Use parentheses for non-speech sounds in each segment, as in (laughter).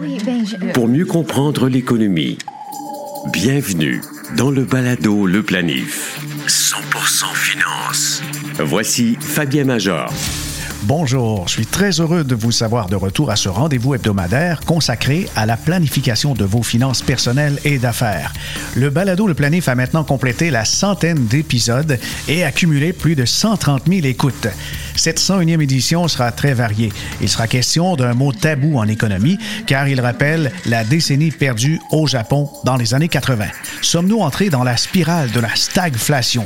Ben, Pour mieux comprendre l'économie, bienvenue dans le balado Le Planif. 100% finance. Voici Fabien Major. Bonjour, je suis très heureux de vous savoir de retour à ce rendez-vous hebdomadaire consacré à la planification de vos finances personnelles et d'affaires. Le balado Le Planif a maintenant complété la centaine d'épisodes et accumulé plus de 130 000 écoutes. Cette 101e édition sera très variée. Il sera question d'un mot tabou en économie car il rappelle la décennie perdue au Japon dans les années 80. Sommes-nous entrés dans la spirale de la stagflation?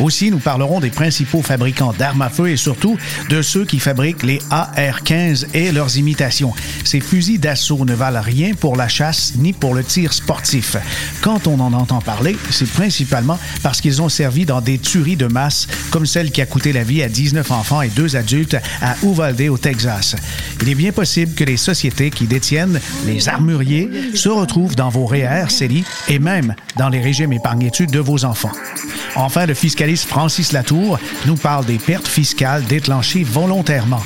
Aussi, nous parlerons des principaux fabricants d'armes à feu et surtout de ceux qui fabriquent les AR-15 et leurs imitations. Ces fusils d'assaut ne valent rien pour la chasse ni pour le tir sportif. Quand on en entend parler, c'est principalement parce qu'ils ont servi dans des tueries de masse comme celle qui a coûté la vie à 19 enfants deux adultes à Uvalde au Texas. Il est bien possible que les sociétés qui détiennent les armuriers se retrouvent dans vos REER, CELI et même dans les régimes épargne-études de vos enfants. Enfin, le fiscaliste Francis Latour nous parle des pertes fiscales déclenchées volontairement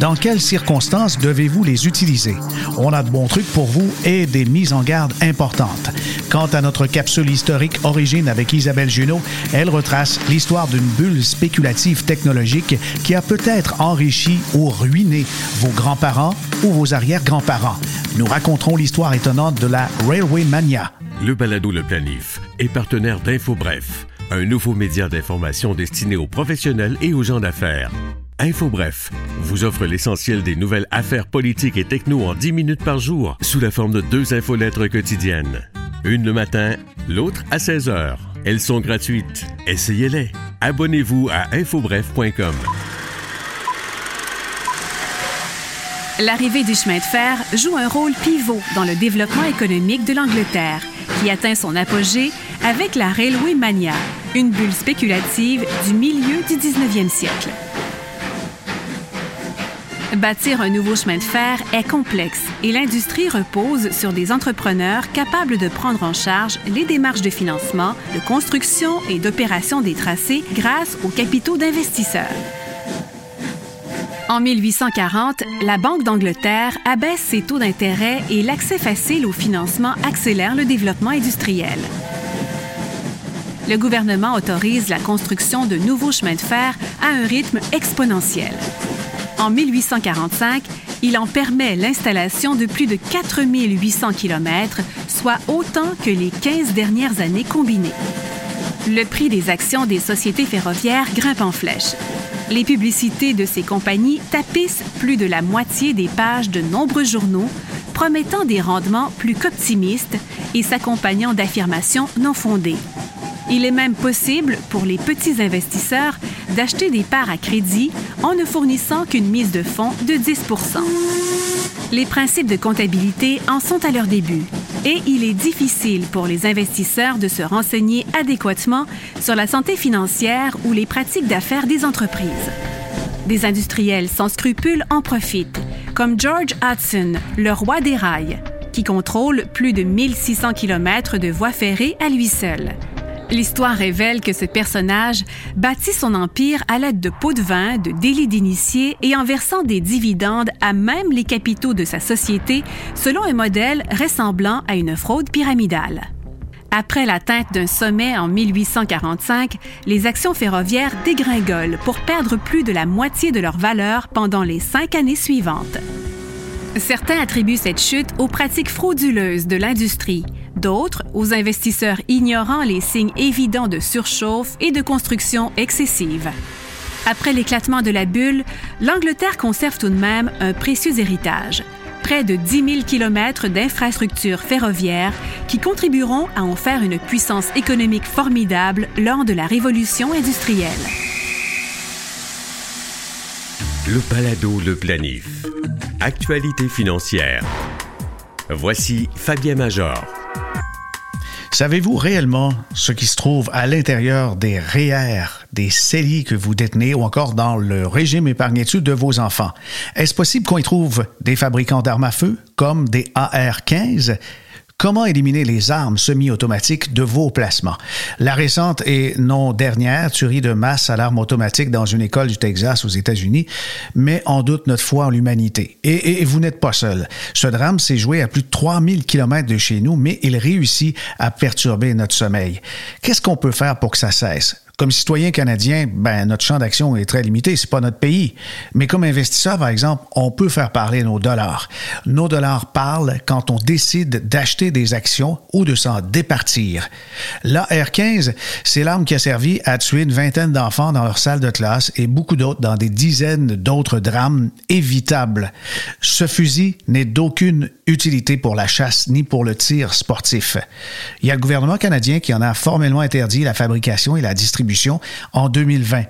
dans quelles circonstances devez-vous les utiliser? On a de bons trucs pour vous et des mises en garde importantes. Quant à notre capsule historique Origine avec Isabelle Junot, elle retrace l'histoire d'une bulle spéculative technologique qui a peut-être enrichi ou ruiné vos grands-parents ou vos arrière-grands-parents. Nous raconterons l'histoire étonnante de la Railway Mania. Le balado Le Planif est partenaire d'InfoBref, un nouveau média d'information destiné aux professionnels et aux gens d'affaires. InfoBref vous offre l'essentiel des nouvelles affaires politiques et techno en 10 minutes par jour sous la forme de deux infolettres quotidiennes. Une le matin, l'autre à 16 heures. Elles sont gratuites. Essayez-les. Abonnez-vous à infobref.com. L'arrivée du chemin de fer joue un rôle pivot dans le développement économique de l'Angleterre, qui atteint son apogée avec la Railway Mania, une bulle spéculative du milieu du 19e siècle. Bâtir un nouveau chemin de fer est complexe et l'industrie repose sur des entrepreneurs capables de prendre en charge les démarches de financement, de construction et d'opération des tracés grâce aux capitaux d'investisseurs. En 1840, la Banque d'Angleterre abaisse ses taux d'intérêt et l'accès facile au financement accélère le développement industriel. Le gouvernement autorise la construction de nouveaux chemins de fer à un rythme exponentiel. En 1845, il en permet l'installation de plus de 4800 km, soit autant que les 15 dernières années combinées. Le prix des actions des sociétés ferroviaires grimpe en flèche. Les publicités de ces compagnies tapissent plus de la moitié des pages de nombreux journaux, promettant des rendements plus qu'optimistes et s'accompagnant d'affirmations non fondées. Il est même possible pour les petits investisseurs d'acheter des parts à crédit en ne fournissant qu'une mise de fonds de 10 Les principes de comptabilité en sont à leur début et il est difficile pour les investisseurs de se renseigner adéquatement sur la santé financière ou les pratiques d'affaires des entreprises. Des industriels sans scrupules en profitent, comme George Hudson, le roi des rails, qui contrôle plus de 1600 km de voies ferrées à lui seul. L'histoire révèle que ce personnage bâtit son empire à l'aide de pots de vin, de délits d'initiés et en versant des dividendes à même les capitaux de sa société selon un modèle ressemblant à une fraude pyramidale. Après l'atteinte d'un sommet en 1845, les actions ferroviaires dégringolent pour perdre plus de la moitié de leur valeur pendant les cinq années suivantes. Certains attribuent cette chute aux pratiques frauduleuses de l'industrie, d'autres aux investisseurs ignorant les signes évidents de surchauffe et de construction excessive. Après l'éclatement de la bulle, l'Angleterre conserve tout de même un précieux héritage, près de 10 000 km d'infrastructures ferroviaires qui contribueront à en faire une puissance économique formidable lors de la révolution industrielle. Le Palado Le Planif. Actualité financière. Voici Fabien Major. Savez-vous réellement ce qui se trouve à l'intérieur des REER, des CELI que vous détenez ou encore dans le régime épargne-études de vos enfants? Est-ce possible qu'on y trouve des fabricants d'armes à feu comme des AR-15? Comment éliminer les armes semi-automatiques de vos placements? La récente et non dernière tuerie de masse à l'arme automatique dans une école du Texas aux États-Unis met en doute notre foi en l'humanité. Et, vous n'êtes pas seul. Ce drame s'est joué à plus de 3000 km de chez nous, mais il réussit à perturber notre sommeil. Qu'est-ce qu'on peut faire pour que ça cesse? Comme citoyen canadien, ben, notre champ d'action est très limité, c'est pas notre pays. Mais comme investisseur, par exemple, on peut faire parler nos dollars. Nos dollars parlent quand on décide d'acheter des actions ou de s'en départir. L'AR-15, c'est l'arme qui a servi à tuer une vingtaine d'enfants dans leur salle de classe et beaucoup d'autres dans des dizaines d'autres drames évitables. Ce fusil n'est d'aucune utilité pour la chasse ni pour le tir sportif. Il y a le gouvernement canadien qui en a formellement interdit la fabrication et la distribution en 2020.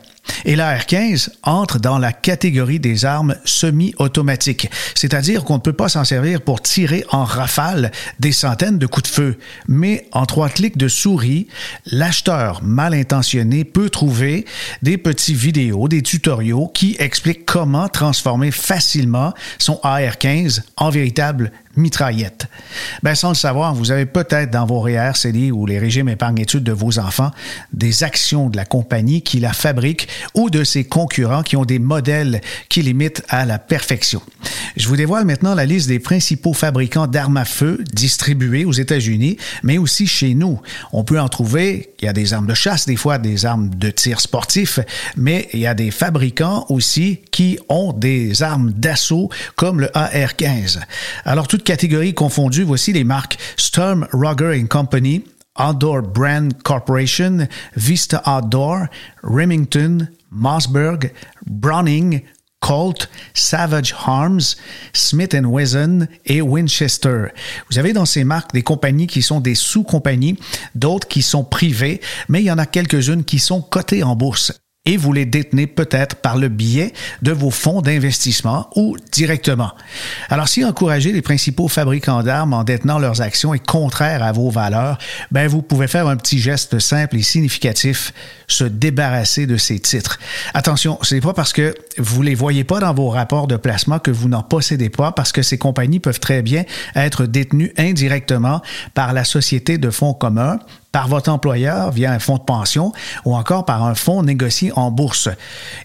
Et la R15 entre dans la catégorie des armes semi-automatiques, c'est-à-dire qu'on ne peut pas s'en servir pour tirer en rafale des centaines de coups de feu, mais en trois clics de souris, l'acheteur mal intentionné peut trouver des petits vidéos, des tutoriaux qui expliquent comment transformer facilement son AR-15 en véritable mitraillette. Ben, sans le savoir, vous avez peut-être dans vos CELI ou les régimes épargne-études de vos enfants des actions de la compagnie qui la fabrique ou de ses concurrents qui ont des modèles qui limitent à la perfection. Je vous dévoile maintenant la liste des principaux fabricants d'armes à feu distribués aux États-Unis, mais aussi chez nous. On peut en trouver, il y a des armes de chasse, des fois des armes de tir sportif, mais il y a des fabricants aussi qui ont des armes d'assaut comme le AR-15. Alors, toutes catégories confondues, voici les marques Storm Rugger Company, Outdoor Brand Corporation, Vista Outdoor, Remington, Mossberg, Browning, Colt, Savage Arms, Smith Wesson et Winchester. Vous avez dans ces marques des compagnies qui sont des sous-compagnies, d'autres qui sont privées, mais il y en a quelques-unes qui sont cotées en bourse et vous les détenez peut-être par le biais de vos fonds d'investissement ou directement. Alors, si encourager les principaux fabricants d'armes en détenant leurs actions est contraire à vos valeurs, ben vous pouvez faire un petit geste simple et significatif, se débarrasser de ces titres. Attention, ce n'est pas parce que vous les voyez pas dans vos rapports de placement que vous n'en possédez pas, parce que ces compagnies peuvent très bien être détenues indirectement par la société de fonds communs par votre employeur via un fonds de pension ou encore par un fonds négocié en bourse.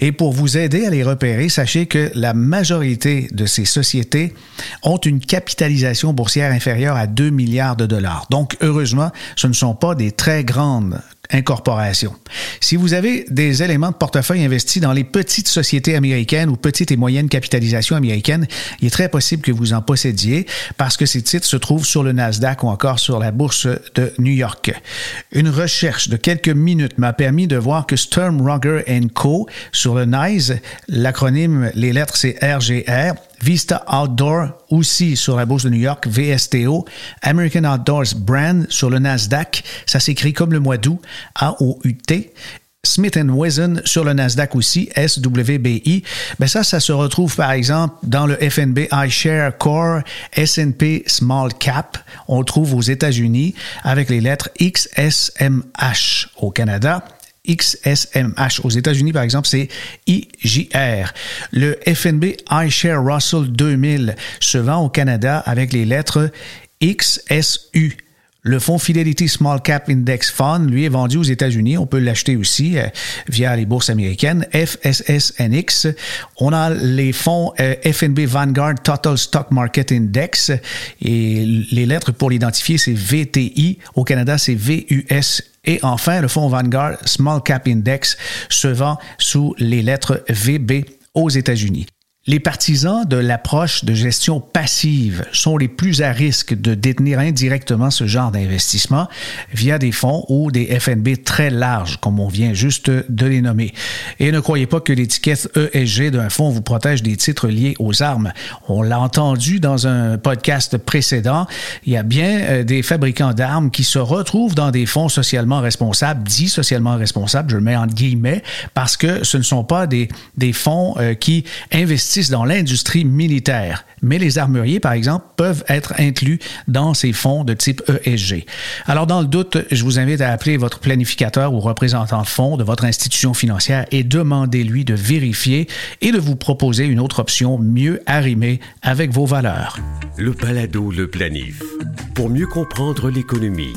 Et pour vous aider à les repérer, sachez que la majorité de ces sociétés ont une capitalisation boursière inférieure à 2 milliards de dollars. Donc, heureusement, ce ne sont pas des très grandes incorporation. Si vous avez des éléments de portefeuille investis dans les petites sociétés américaines ou petites et moyennes capitalisations américaines, il est très possible que vous en possédiez parce que ces titres se trouvent sur le Nasdaq ou encore sur la bourse de New York. Une recherche de quelques minutes m'a permis de voir que Sturm Ruger Co. sur le NICE, l'acronyme, les lettres c'est RGR, Vista Outdoor aussi sur la bourse de New York, VSTO, American Outdoors Brand sur le Nasdaq, ça s'écrit comme le mois d'août, A-O-U-T. Smith Wesson sur le Nasdaq aussi, SWBI. Ben ça, ça se retrouve par exemple dans le FNB iShare Core S&P Small Cap. On le trouve aux États-Unis avec les lettres XSMH au Canada. XSMH. Aux États-Unis, par exemple, c'est IJR. Le FNB iShare Russell 2000 se vend au Canada avec les lettres XSU. Le fonds Fidelity Small Cap Index Fund, lui, est vendu aux États-Unis. On peut l'acheter aussi euh, via les bourses américaines. FSSNX. On a les fonds euh, FNB Vanguard Total Stock Market Index. Et les lettres pour l'identifier, c'est VTI. Au Canada, c'est VUS et enfin, le fonds Vanguard Small Cap Index se vend sous les lettres VB aux États-Unis. Les partisans de l'approche de gestion passive sont les plus à risque de détenir indirectement ce genre d'investissement via des fonds ou des FNB très larges, comme on vient juste de les nommer. Et ne croyez pas que l'étiquette ESG d'un fonds vous protège des titres liés aux armes. On l'a entendu dans un podcast précédent, il y a bien euh, des fabricants d'armes qui se retrouvent dans des fonds socialement responsables, dits socialement responsables, je le mets en guillemets, parce que ce ne sont pas des, des fonds euh, qui investissent dans l'industrie militaire. Mais les armuriers, par exemple, peuvent être inclus dans ces fonds de type ESG. Alors, dans le doute, je vous invite à appeler votre planificateur ou représentant de fonds de votre institution financière et demandez-lui de vérifier et de vous proposer une autre option mieux arrimée avec vos valeurs. Le balado Le Planif. Pour mieux comprendre l'économie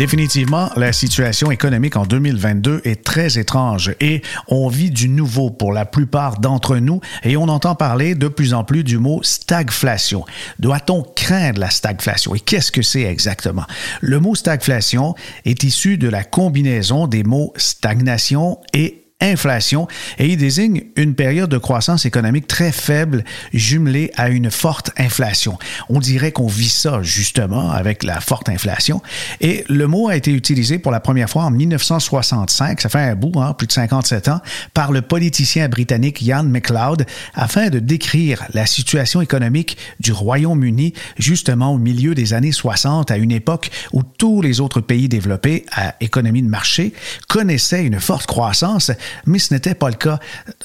Définitivement, la situation économique en 2022 est très étrange et on vit du nouveau pour la plupart d'entre nous et on entend parler de plus en plus du mot stagflation. Doit-on craindre la stagflation et qu'est-ce que c'est exactement? Le mot stagflation est issu de la combinaison des mots stagnation et inflation et il désigne une période de croissance économique très faible jumelée à une forte inflation. On dirait qu'on vit ça justement avec la forte inflation et le mot a été utilisé pour la première fois en 1965, ça fait un bout, hein, plus de 57 ans, par le politicien britannique Ian MacLeod afin de décrire la situation économique du Royaume-Uni justement au milieu des années 60 à une époque où tous les autres pays développés à économie de marché connaissaient une forte croissance mais ce n'était pas le cas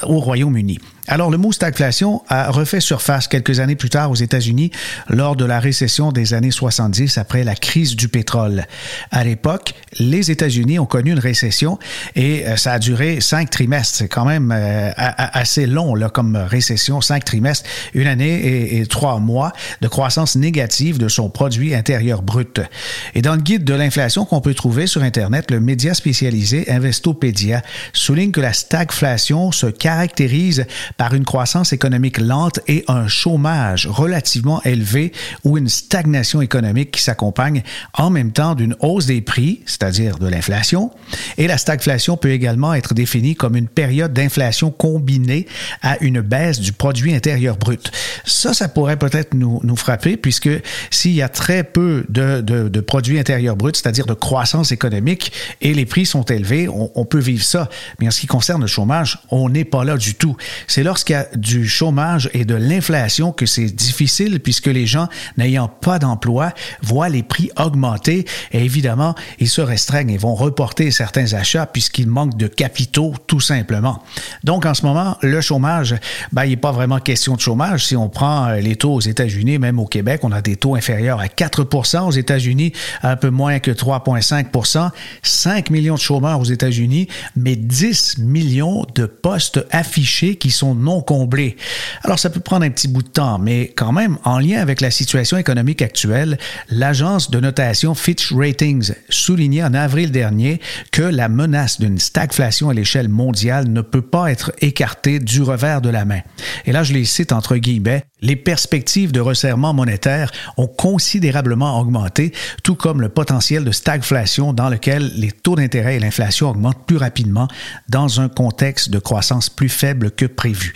au Royaume-Uni. Alors, le mot stagflation a refait surface quelques années plus tard aux États-Unis lors de la récession des années 70 après la crise du pétrole. À l'époque, les États-Unis ont connu une récession et euh, ça a duré cinq trimestres. C'est quand même euh, assez long là, comme récession, cinq trimestres, une année et, trois mois de croissance négative de son produit intérieur brut. Et dans le guide de l'inflation qu'on peut trouver sur Internet, le média spécialisé Investopedia souligne que la stagflation se caractérise par une croissance économique lente et un chômage relativement élevé ou une stagnation économique qui s'accompagne en même temps d'une hausse des prix, c'est-à-dire de l'inflation. Et la stagflation peut également être définie comme une période d'inflation combinée à une baisse du produit intérieur brut. Ça, ça pourrait peut-être nous, nous frapper puisque s'il y a très peu de, de, produits intérieurs bruts, c'est-à-dire de croissance économique, et les prix sont élevés, on, peut vivre ça. Mais en ce qui concerne le chômage, on n'est pas là du tout. Lorsqu'il y a du chômage et de l'inflation que c'est difficile puisque les gens n'ayant pas d'emploi voient les prix augmenter et évidemment, ils se restreignent et vont reporter certains achats puisqu'ils manquent de capitaux tout simplement. Donc en ce moment, le chômage, ben, il n'est pas vraiment question de chômage. Si on prend euh, les taux aux États-Unis, même au Québec, on a des taux inférieurs à 4% aux États-Unis, un peu moins que 3,5% 5 millions de chômeurs aux États-Unis, mais 10 millions de postes affichés qui sont non comblés. Alors, ça peut prendre un petit bout de temps, mais quand même, en lien avec la situation économique actuelle, l'agence de notation Fitch Ratings soulignait en avril dernier que la menace d'une stagflation à l'échelle mondiale ne peut pas être écartée du revers de la main. Et là, je les cite entre guillemets, les perspectives de resserrement monétaire ont considérablement augmenté, tout comme le potentiel de stagflation dans lequel les taux d'intérêt et l'inflation augmentent plus rapidement dans un contexte de croissance plus faible que prévu.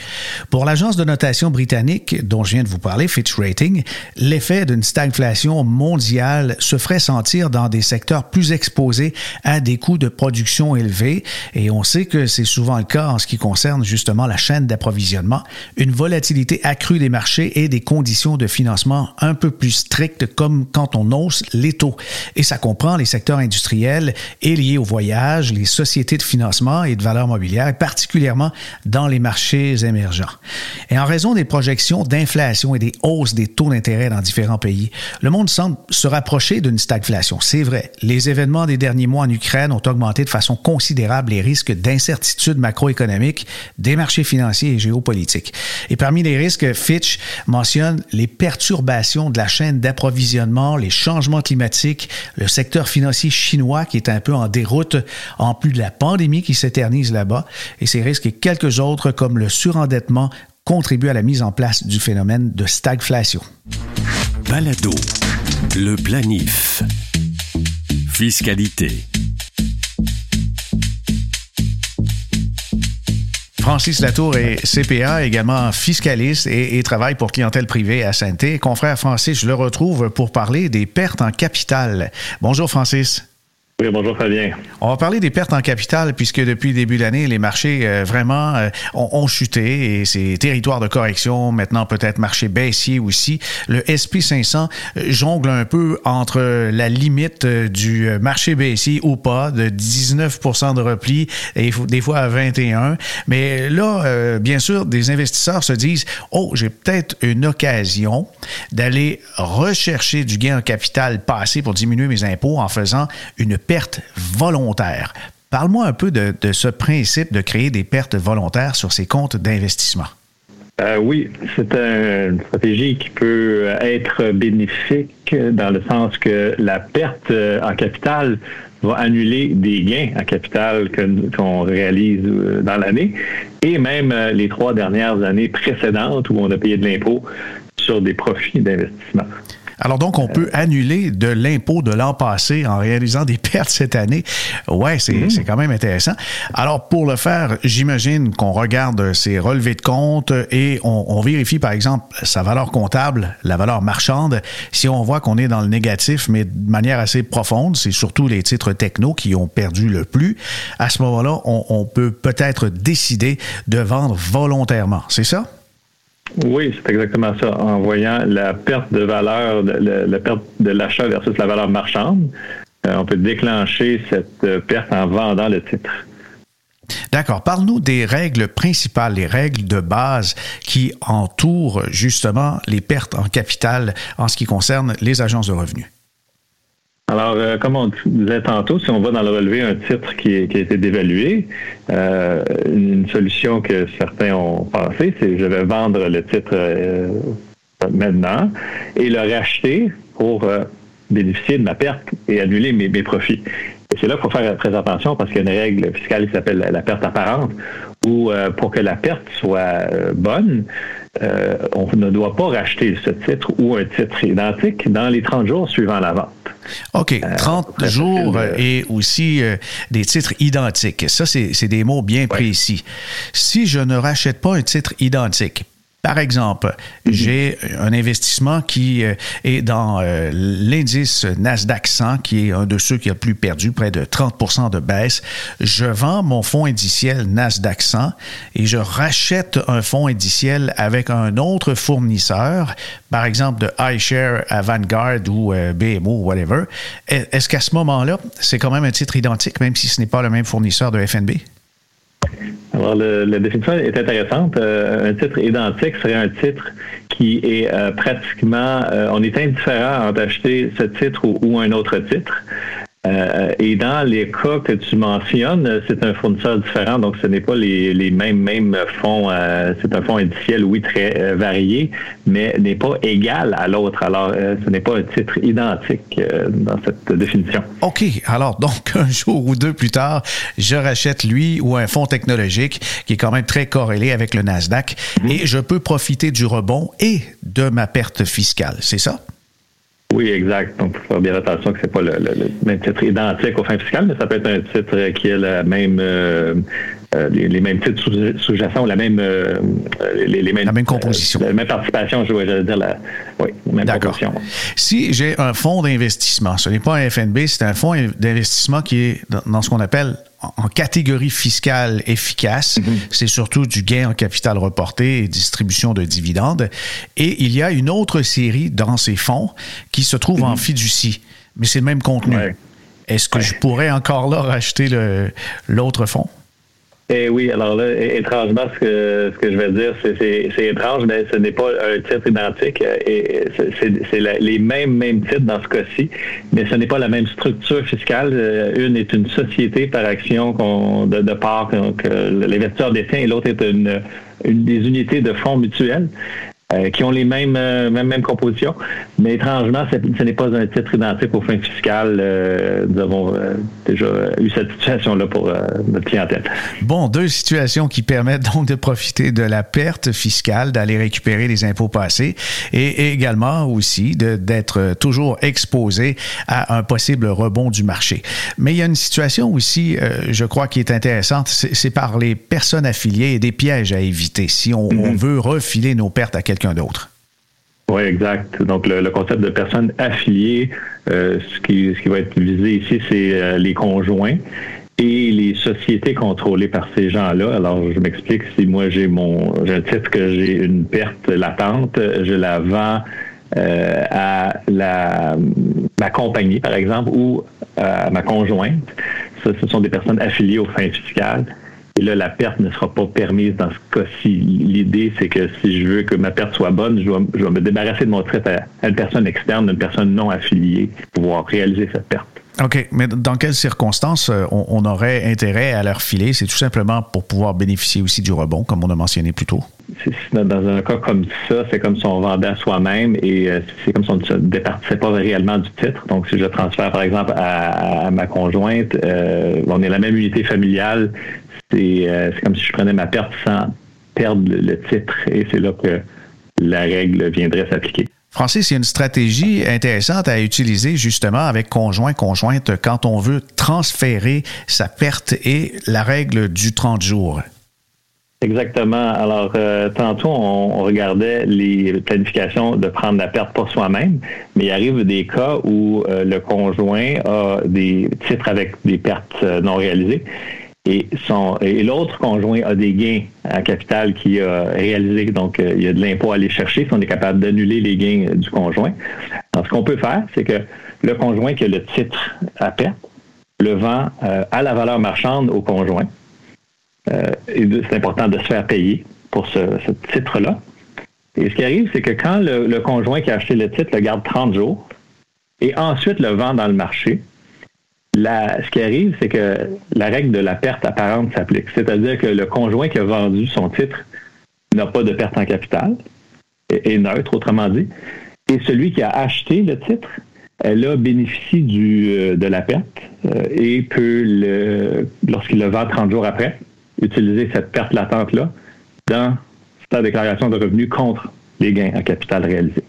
Pour l'agence de notation britannique dont je viens de vous parler, Fitch Rating, l'effet d'une stagflation mondiale se ferait sentir dans des secteurs plus exposés à des coûts de production élevés et on sait que c'est souvent le cas en ce qui concerne justement la chaîne d'approvisionnement, une volatilité accrue des marchés et des conditions de financement un peu plus strictes comme quand on hausse les taux. Et ça comprend les secteurs industriels et liés au voyage, les sociétés de financement et de valeurs mobilières, particulièrement dans les marchés émergents. Et en raison des projections d'inflation et des hausses des taux d'intérêt dans différents pays, le monde semble se rapprocher d'une stagflation. C'est vrai, les événements des derniers mois en Ukraine ont augmenté de façon considérable les risques d'incertitude macroéconomique des marchés financiers et géopolitiques. Et parmi les risques, Fitch mentionne les perturbations de la chaîne d'approvisionnement, les changements climatiques, le secteur financier chinois qui est un peu en déroute, en plus de la pandémie qui s'éternise là-bas, et ces risques et quelques autres comme le surendettement contribuent à la mise en place du phénomène de stagflation. Balado, le planif, fiscalité. Francis Latour est CPA, également fiscaliste et, travaille pour clientèle privée à Sainte. Confrère Francis, je le retrouve pour parler des pertes en capital. Bonjour Francis. Oui, bonjour Fabien. On va parler des pertes en capital puisque depuis le début de l'année, les marchés euh, vraiment euh, ont, chuté et c'est territoire de correction, maintenant peut-être marché baissier aussi. Le SP 500 euh, jongle un peu entre la limite du marché baissier ou pas de 19% de repli et des fois à 21. Mais là, bien sûr, des investisseurs se disent, oh, j'ai peut-être une occasion d'aller rechercher du gain en capital passé pour diminuer mes impôts en faisant une pertes volontaires. Parle-moi un peu de, ce principe de créer des pertes volontaires sur ces comptes d'investissement. Euh, oui, c'est une stratégie qui peut être bénéfique dans le sens que la perte euh, en capital va annuler des gains en capital qu'on réalise euh, dans l'année et même les trois dernières années précédentes où on a payé de l'impôt sur des profits d'investissement. Alors donc, on peut annuler de l'impôt de l'an passé en réalisant des (laughs) pertes cette année. Ouais, mmh. c'est quand même intéressant. Alors pour le faire, j'imagine qu'on regarde ses relevés de compte et on, vérifie par exemple sa valeur comptable, la valeur marchande. Si on voit qu'on est dans le négatif, mais de manière assez profonde, c'est surtout les titres techno qui ont perdu le plus. À ce moment-là, on, on peut peut-être décider de vendre volontairement. C'est ça? Oui, c'est exactement ça. En voyant la perte de valeur, la, perte de l'achat versus la valeur marchande, euh, on peut déclencher cette euh, perte en vendant le titre. D'accord. Parle-nous des règles principales, les règles de base qui entourent justement les pertes en capital en ce qui concerne les agences de revenus. Alors, euh, comme on disait tantôt, si on va dans le relevé un titre qui, a été dévalué, euh, une solution que certains ont pensé, c'est je vais vendre le titre euh, maintenant et le racheter pour bénéficier de ma perte et annuler mes, profits. Et c'est là qu'il faut faire très attention parce qu'il y a une règle fiscale qui s'appelle la perte apparente, où pour que la perte soit bonne, on ne doit pas racheter ce titre ou un titre identique dans les 30 jours suivant la vente. OK. 30 euh, jours et aussi euh, des titres identiques. Ça, c'est des mots bien précis. Si je ne rachète pas un titre identique, par exemple, mhm. j'ai un investissement qui euh, est dans euh, l'indice Nasdaq 100, qui est un de ceux qui a le plus perdu, près de 30% de baisse. Je vends mon fonds indiciel Nasdaq 100 et je rachète un fonds indiciel avec un autre fournisseur, par exemple de iShare à Vanguard ou euh, BMO, whatever. Est-ce qu'à ce moment-là, c'est quand même un titre identique, même si ce n'est pas le même fournisseur de FNB? Alors, la définition est intéressante. Euh, un titre identique serait un titre qui est euh, pratiquement, euh, on est indifférent entre acheter ce titre ou un autre titre. Euh, et dans les cas que tu mentionnes, c'est un fournisseur différent, donc ce n'est pas les, mêmes, mêmes fonds. Euh, c'est un fonds indiciel, oui, très euh, varié, mais n'est pas égal à l'autre. Alors, ce n'est pas un titre identique dans cette définition. OK. Alors, donc, (laughs) un jour ou deux plus tard, je rachète lui ou un fonds technologique qui est quand même très corrélé avec le Nasdaq mm-hmm. et je peux profiter du rebond et de ma perte fiscale. C'est ça? Oui, exact. Donc, il faut faire bien attention que ce n'est pas le, même titre identique aux fins fiscales, mais ça peut être un titre qui est la même, euh, euh, les, mêmes titres sous-jacents, la même, euh, les, mêmes, la même composition. la même participation, je vais dire, la, oui, même composition. Si j'ai un fonds d'investissement, ce n'est pas un FNB, c'est un fonds d'investissement qui est dans ce qu'on appelle en catégorie fiscale efficace, mhm. c'est surtout du gain en capital reporté et distribution de dividendes. Et il y a une autre série dans ces fonds qui se trouve en mhm. fiducie, mais c'est le même contenu. Est-ce que je pourrais encore là racheter l'autre fonds? Eh oui, alors là, étrangement, ce que, ce que je vais dire, c'est étrange, mais ce n'est pas un titre identique. Et c'est les mêmes, mêmes titres dans ce cas-ci, mais ce n'est pas la même structure fiscale. Euh, une est une société par action de, de part que l'investisseur détient et l'autre est une, une des unités de fonds mutuels. Euh, qui ont les mêmes, euh, mêmes, mêmes, compositions. Mais étrangement, ce n'est pas un titre identique aux fins fiscales. Euh, nous avons déjà eu cette situation-là pour notre clientèle. Bon, deux situations qui permettent donc de profiter de la perte fiscale, d'aller récupérer les impôts passés et, également aussi d'être toujours exposé à un possible rebond du marché. Mais il y a une situation aussi, je crois, qui est intéressante, c'est par les personnes affiliées et des pièges à éviter si on, mm-hmm. on veut refiler nos pertes à quelqu'un Oui, exact. Donc, le, concept de personnes affiliées, ce, qui, ce qui va être visé ici, c'est les conjoints et les sociétés contrôlées par ces gens-là. Alors, je m'explique, si moi j'ai mon j'ai un titre que j'ai une perte latente, je la vends euh, à la ma compagnie, par exemple, ou à ma conjointe. Ça, ce sont des personnes affiliées aux fins fiscales. Et là, la perte ne sera pas permise dans ce cas-ci. L'idée, c'est que si je veux que ma perte soit bonne, je dois, je me débarrasser de mon titre à, une personne externe, une personne non affiliée, pour pouvoir réaliser cette perte. OK, mais dans quelles circonstances euh, on, aurait intérêt à leur filer? C'est tout simplement pour pouvoir bénéficier aussi du rebond, comme on a mentionné plus tôt? Dans un cas comme ça, c'est comme si on vendait à soi-même et euh, c'est comme si on ne se départissait pas réellement du titre. Donc, si je transfère, par exemple, à, ma conjointe, euh, on est la même unité familiale, c'est comme si je prenais ma perte sans perdre le titre et c'est là que la règle viendrait s'appliquer. Francis, il y a une stratégie intéressante à utiliser justement avec conjoint, conjointe quand on veut transférer sa perte et la règle du 30 jours. Exactement. Alors, euh, tantôt, on, regardait les planifications de prendre la perte pour soi-même, mais il arrive des cas où euh, le conjoint a des titres avec des pertes euh, non réalisées et, et l'autre conjoint a des gains à capital qui a réalisé. Donc, euh, il y a de l'impôt à aller chercher si on est capable d'annuler les gains du conjoint. Alors, ce qu'on peut faire, c'est que le conjoint qui a le titre à perte le vend euh, à la valeur marchande au conjoint. Euh, c'est important de se faire payer pour ce, titre-là. Et ce qui arrive, c'est que quand le, le, conjoint qui a acheté le titre le garde 30 jours et ensuite le vend dans le marché, ce qui arrive, c'est que la règle de la perte apparente s'applique. C'est-à-dire que le conjoint qui a vendu son titre n'a pas de perte en capital, est, neutre, autrement dit. Et celui qui a acheté le titre, elle a bénéficié euh, de la perte euh, et peut, lorsqu'il le vend 30 jours après, utiliser cette perte latente-là dans sa déclaration de revenus contre les gains en capital réalisés.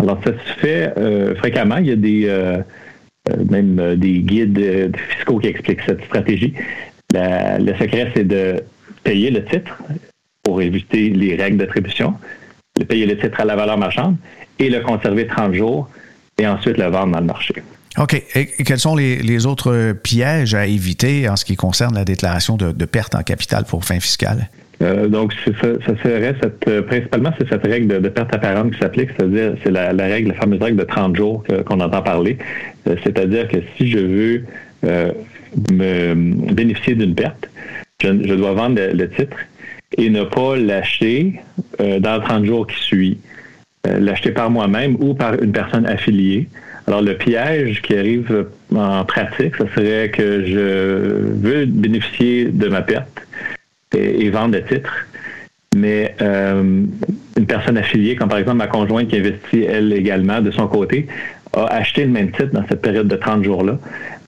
Alors, ça se fait euh, fréquemment. Il y a des même euh, des guides euh, fiscaux qui expliquent cette stratégie. le secret, c'est de payer le titre pour éviter les règles d'attribution, de payer le titre à la valeur marchande et le conserver 30 jours et ensuite le vendre dans le marché. OK. Et quels sont les, autres pièges à éviter en ce qui concerne la déclaration de, de perte en capital pour fin fiscale? Euh, donc, ça, serait cette, euh, principalement, c'est cette règle de, perte apparente qui s'applique, c'est-à-dire, c'est la, règle, la fameuse règle de 30 jours qu'on entend parler. Euh, c'est-à-dire que si je veux me bénéficier d'une perte, je, dois vendre le, titre et ne pas l'acheter dans 30 jours qui suit. l'acheter par moi-même ou par une personne affiliée. Alors, le piège qui arrive en pratique, ce serait que je veux bénéficier de ma perte et, vendre le titre. Mais euh, une personne affiliée, comme par exemple ma conjointe qui investit elle également de son côté, a acheté le même titre dans cette période de 30 jours-là.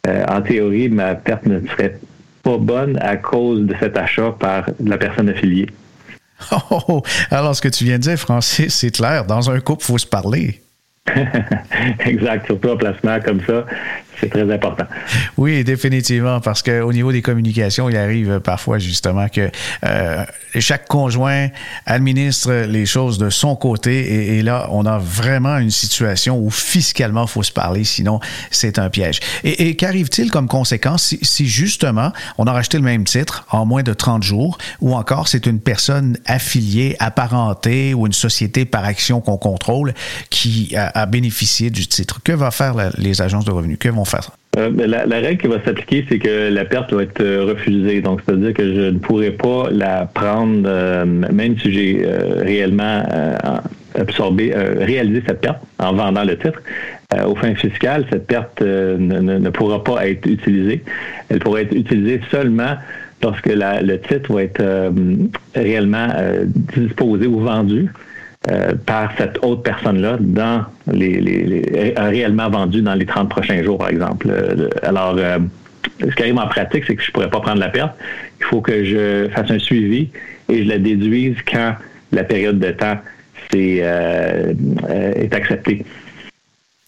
Euh, en théorie, ma perte ne serait pas bonne à cause de cet achat par la personne affiliée. (laughs) Oh, alors ce que tu viens de dire, Francis, c'est clair. Dans un couple, il faut se parler. (laughs) exact, surtout un placement comme ça, c'est très important. Oui, définitivement, parce qu'au niveau des communications, il arrive parfois justement que euh, chaque conjoint administre les choses de son côté et, là, on a vraiment une situation où fiscalement, il faut se parler, sinon c'est un piège. Et, qu'arrive-t-il comme conséquence si, justement on a racheté le même titre en moins de 30 jours ou encore c'est une personne affiliée, apparentée ou une société par action qu'on contrôle qui a, bénéficié du titre? Que va faire les agences de revenus? Euh, la, règle qui va s'appliquer, c'est que la perte doit être euh, refusée. Donc, c'est-à-dire que je ne pourrai pas la prendre, euh, même si j'ai réellement absorbé, réalisé cette perte en vendant le titre. au fin fiscal, cette perte ne, pourra pas être utilisée. Elle pourra être utilisée seulement lorsque le titre va être réellement disposé ou vendu euh, par cette autre personne-là dans les, les, réellement vendu dans les 30 prochains jours, par exemple. Euh, alors, euh, ce qui arrive en pratique, c'est que je pourrais pas prendre la perte. Il faut que je fasse un suivi et je la déduise quand la période de temps est, est acceptée.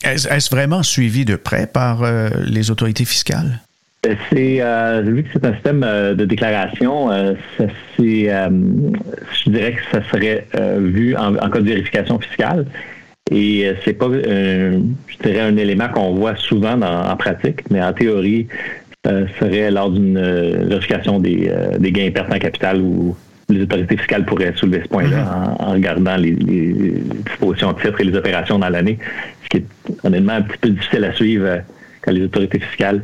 Est-ce vraiment suivi de près par les autorités fiscales? C'est vu que c'est un système de déclaration, ça, je dirais que ça serait vu en, cas de vérification fiscale. Et c'est pas, je dirais, un élément qu'on voit souvent en pratique, mais en théorie, ça serait lors d'une vérification des, des gains et pertes en capital ou les autorités fiscales pourraient soulever ce point-là mm-hmm. en, regardant les, dispositions de titres et les opérations dans l'année, ce qui est honnêtement un petit peu difficile à suivre euh, quand les autorités fiscales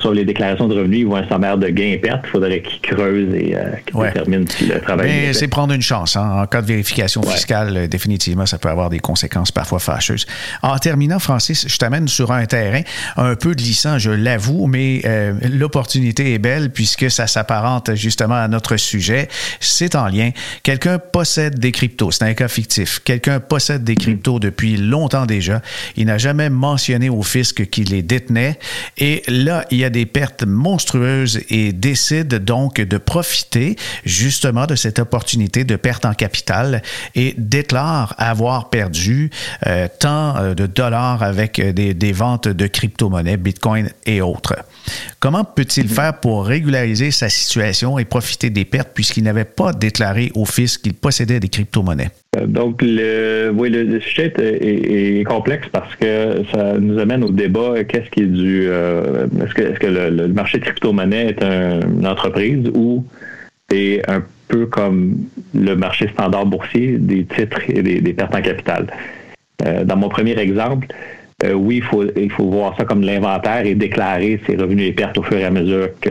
sur les déclarations de revenus, ils voient un sommaire de gains et pertes. Il faudrait qu'ils creusent et euh, qu'ils déterminent si le travail Mais c'est prendre une chance. Hein. En cas de vérification fiscale, euh, définitivement, ça peut avoir des conséquences parfois fâcheuses. En terminant, Francis, je t'amène sur un terrain un peu glissant, je l'avoue, mais euh, l'opportunité est belle puisque ça s'apparente justement à notre sujet. C'est en lien. Quelqu'un possède des cryptos. C'est un cas fictif. Quelqu'un possède des cryptos depuis longtemps déjà. Il n'a jamais mentionné au fisc qu'il les détenait. Et là, il y a des pertes monstrueuses et décide donc de profiter justement de cette opportunité de perte en capital et déclare avoir perdu euh, tant euh, de dollars avec des, des ventes de crypto-monnaies, Bitcoin et autres. Comment peut-il mm-hmm. faire pour régulariser sa situation et profiter des pertes puisqu'il n'avait pas déclaré au fisc qu'il possédait des crypto-monnaies? Euh, donc, le, oui, le, sujet est, complexe parce que ça nous amène au débat qu'est-ce qui est du. Euh, est-ce que, le, marché de crypto-monnaie est une entreprise ou c'est un peu comme le marché standard boursier des titres et des, pertes en capital? Euh, dans mon premier exemple, oui, il faut, il faut voir ça comme l'inventaire et déclarer ses revenus et pertes au fur et à mesure que,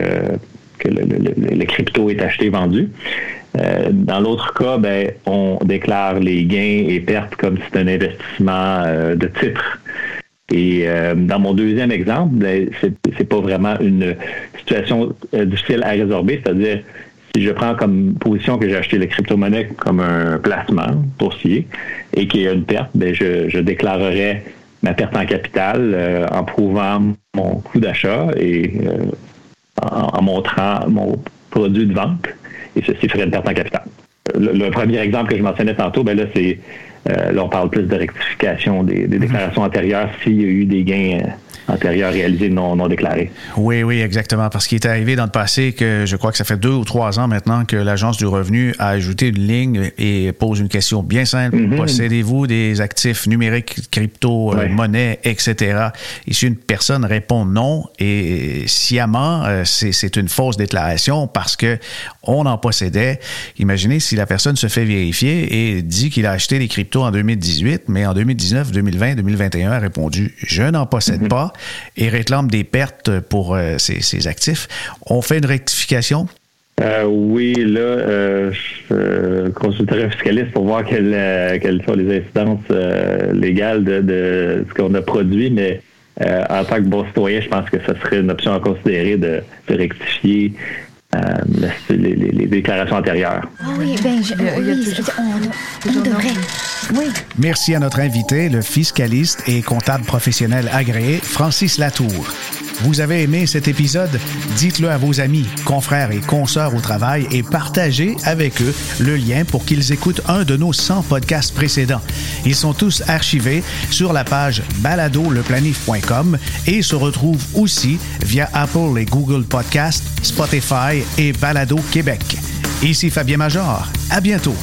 que le, le crypto est acheté et vendu. Euh, dans l'autre cas, ben, on déclare les gains et pertes comme si c'était un investissement euh, de titre. Et euh, dans mon deuxième exemple, ben, c'est pas vraiment une situation difficile à résorber, c'est-à-dire si je prends comme position que j'ai acheté les crypto-monnaies comme un placement boursier et qu'il y a une perte, ben, je, je déclarerai ma perte en capital en prouvant mon coût d'achat et en, montrant mon produit de vente et ceci ferait une perte en capital. Le, premier exemple que je mentionnais tantôt, ben là, c'est euh, là, on parle plus de rectification des, des déclarations antérieures s'il y a eu des gains antérieurs réalisés non, non déclarés. Oui, oui, exactement. Parce qu'il est arrivé dans le passé que je crois que ça fait deux ou trois ans maintenant que l'Agence du revenu a ajouté une ligne et pose une question bien simple. Mhm. Possédez-vous des actifs numériques, crypto, euh, monnaie, etc. Et si une personne répond non et sciemment, euh, c'est une fausse déclaration parce que on en possédait. Imaginez si la personne se fait vérifier et dit qu'il a acheté les cryptos en 2018, mais en 2019, 2020, 2021 a répondu je n'en possède mhm. pas et réclame des pertes pour euh, ses, actifs. On fait une rectification? Euh, oui, là, euh, je consulterai un fiscaliste pour voir quelles, sont les incidences légales de, ce qu'on a produit, mais en tant que bon citoyen, je pense que ce serait une option à considérer de rectifier euh, les, déclarations antérieures. Ah oui, ben, je, on, devrait. Oui. Merci à notre invité, le fiscaliste et comptable professionnel agréé, Francis Latour. Vous avez aimé cet épisode? Dites-le à vos amis, confrères et consoeurs au travail et partagez avec eux le lien pour qu'ils écoutent un de nos 100 podcasts précédents. Ils sont tous archivés sur la page baladoleplanif.com et se retrouvent aussi via Apple et Google Podcasts, Spotify et Balado Québec. Ici Fabien Major. À bientôt.